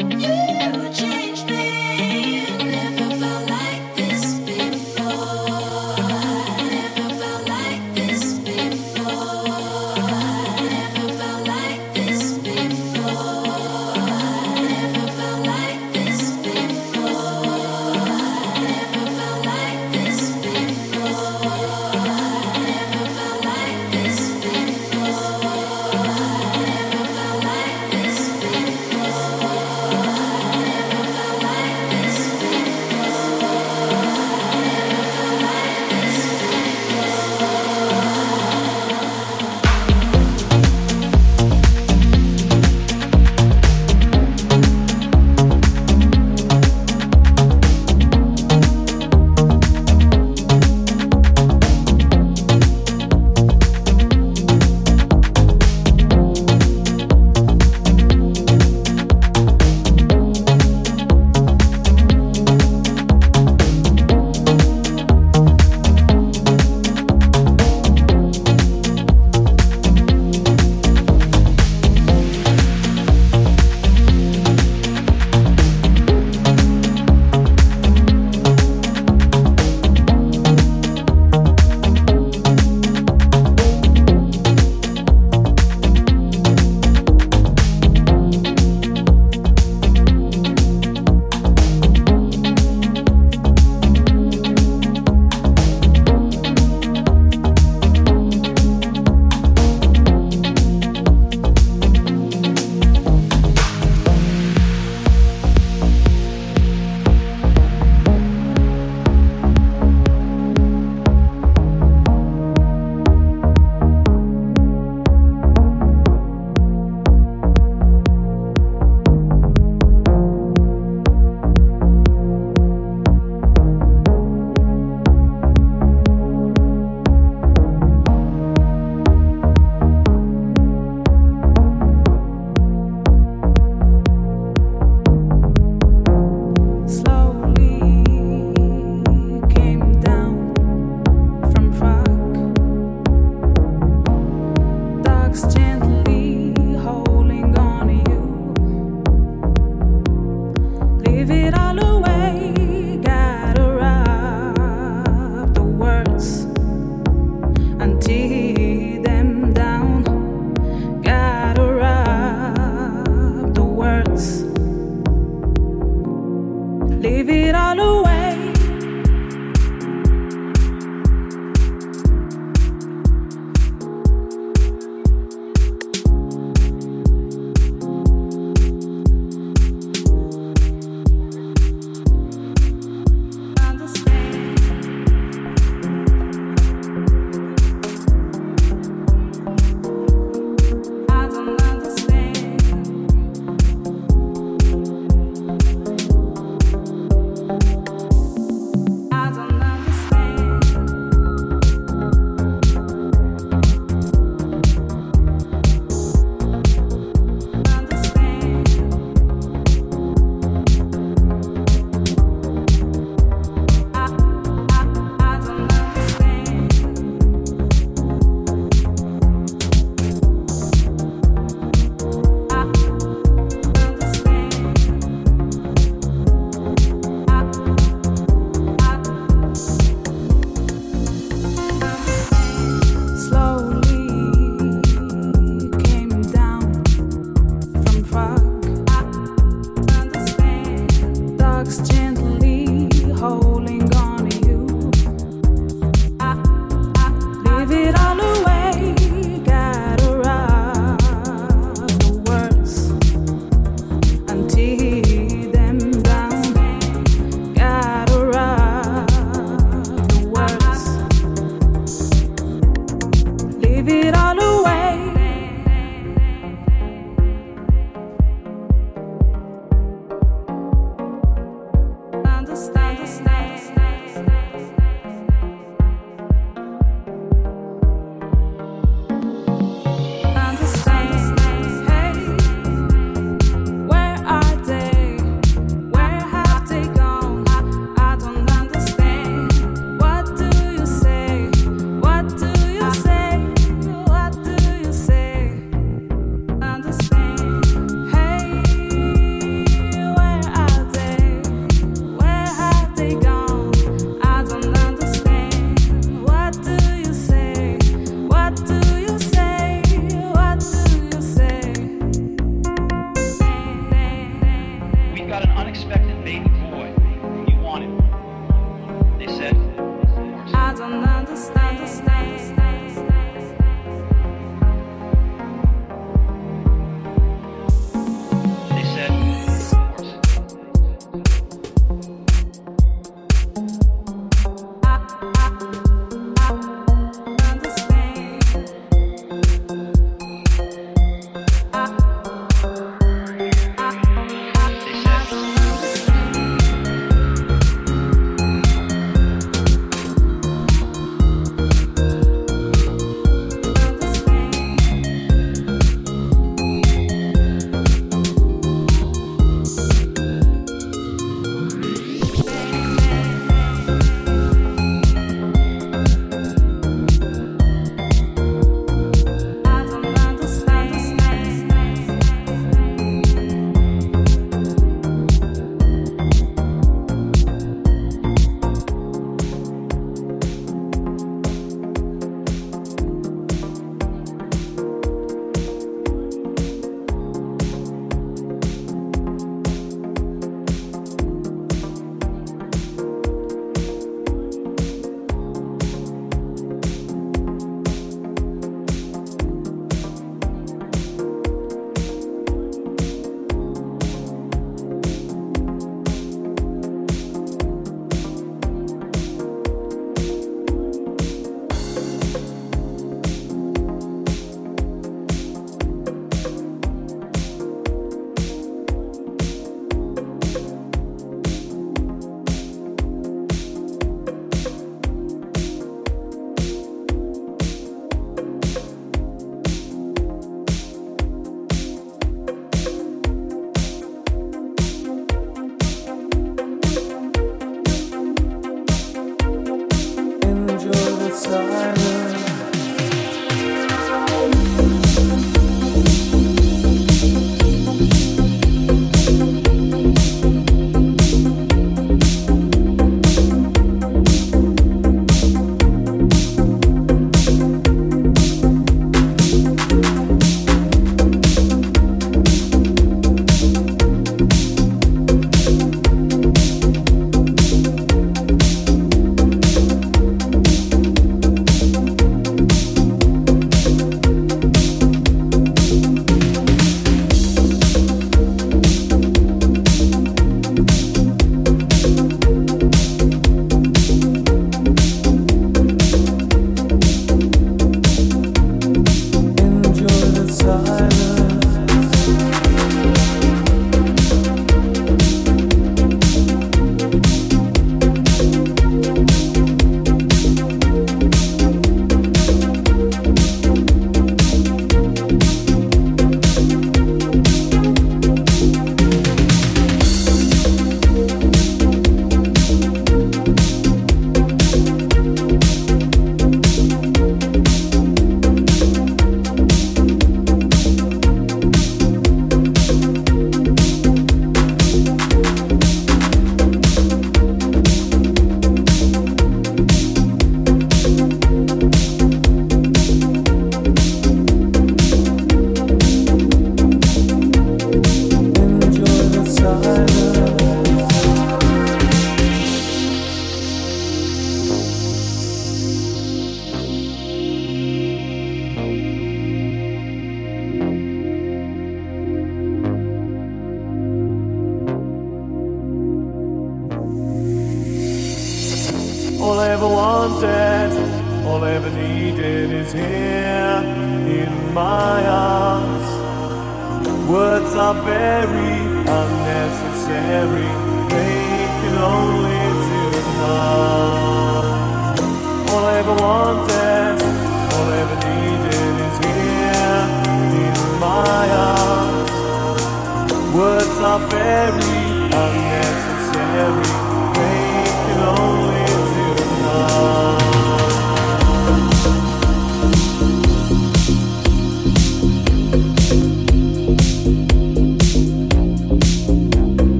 Thank you. vivir a luz.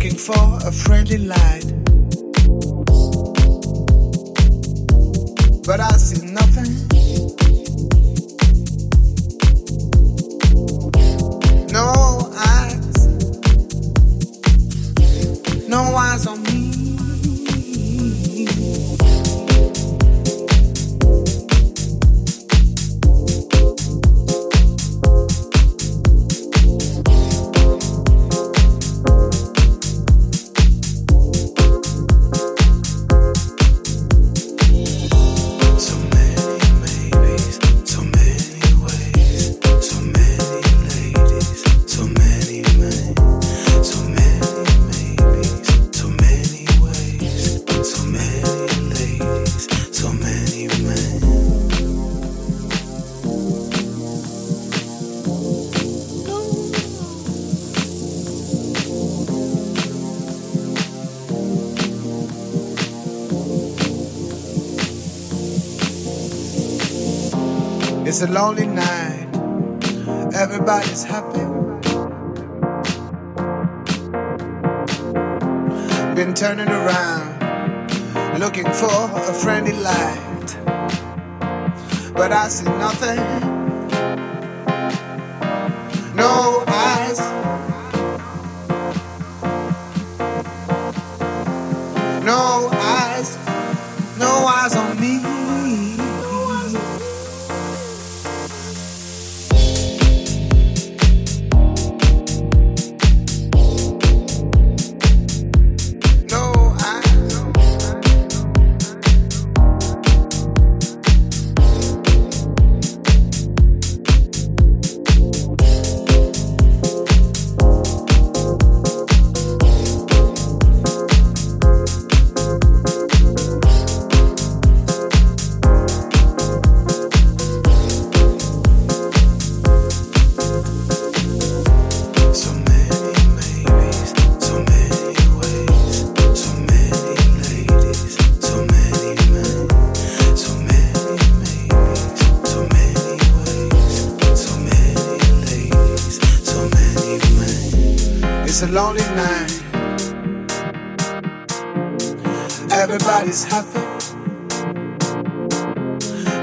It's a lonely night. lonely night. Everybody's happy,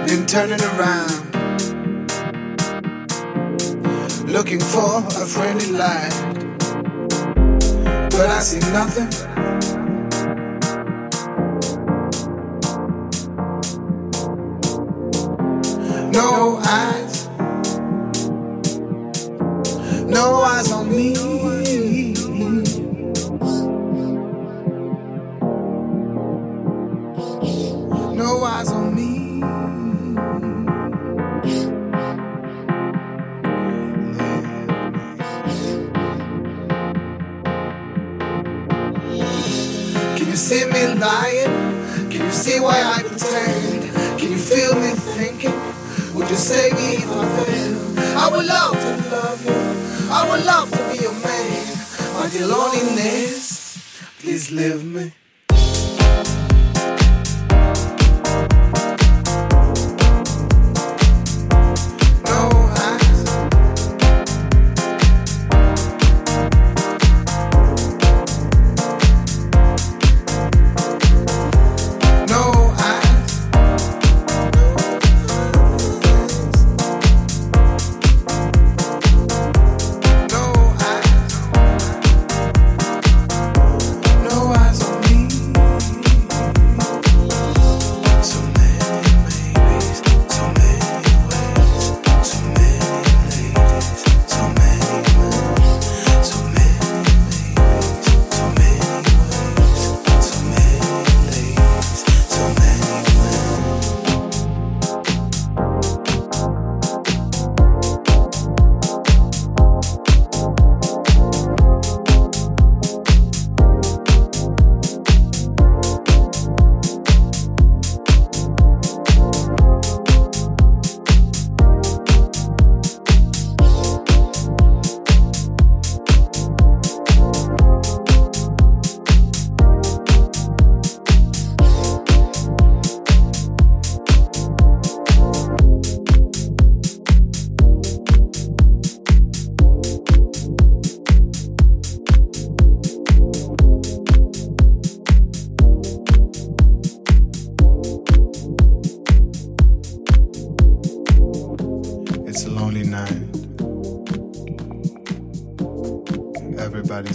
then turning around, looking for a friendly light. But I see nothing. No, I.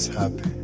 Everybody's happy.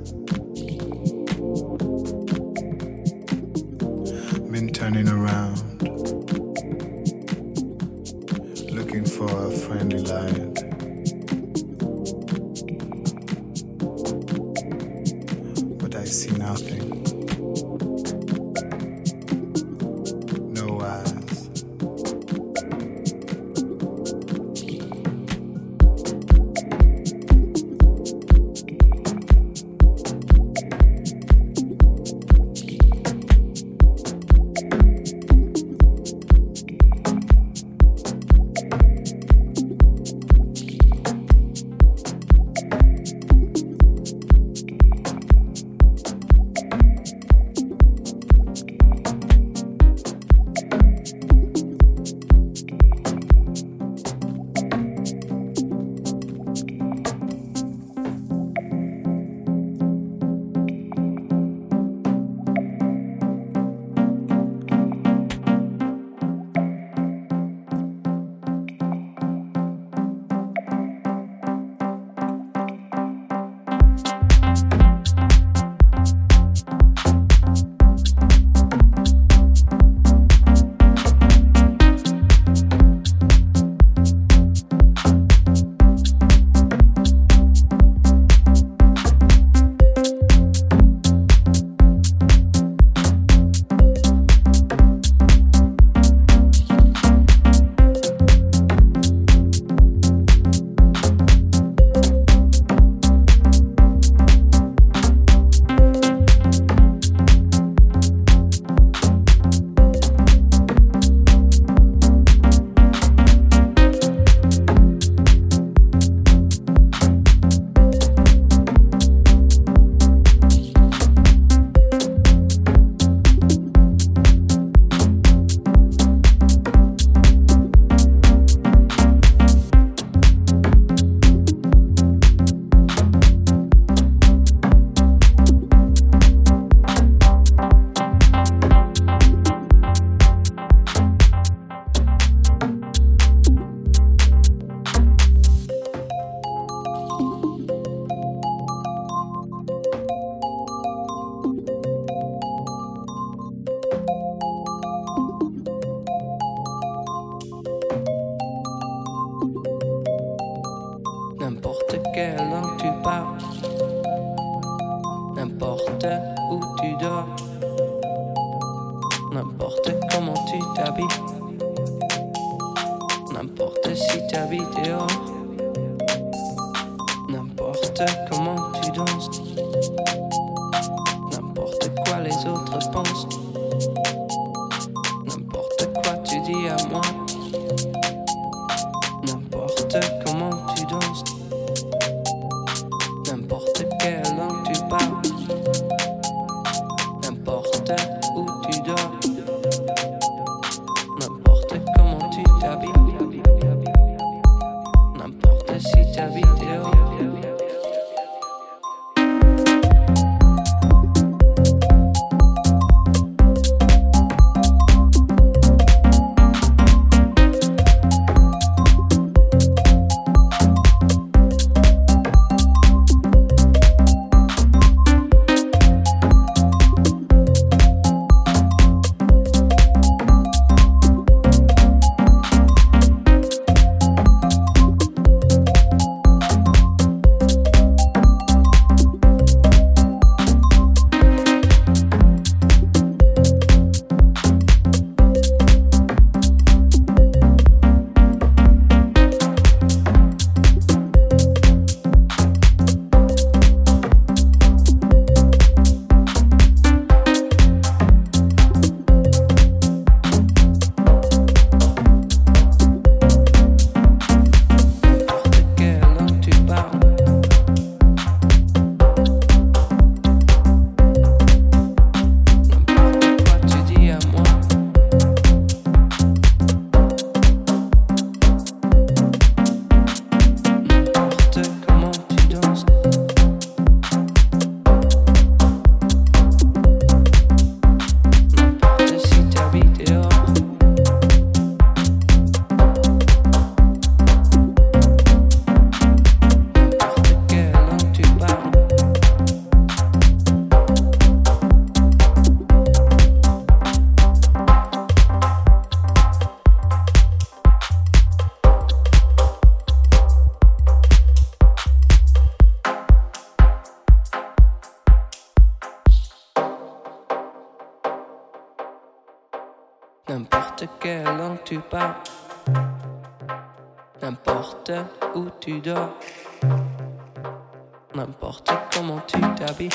n'importe comment tu t'habilles,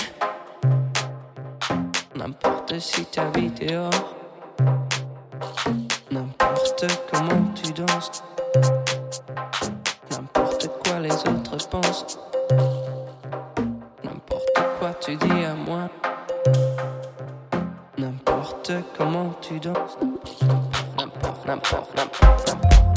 n'importe si t'habites dehors, n'importe comment tu danses, n'importe quoi les autres pensent, n'importe quoi tu dis à moi, n'importe comment tu danses, n'importe, n'importe, n'importe.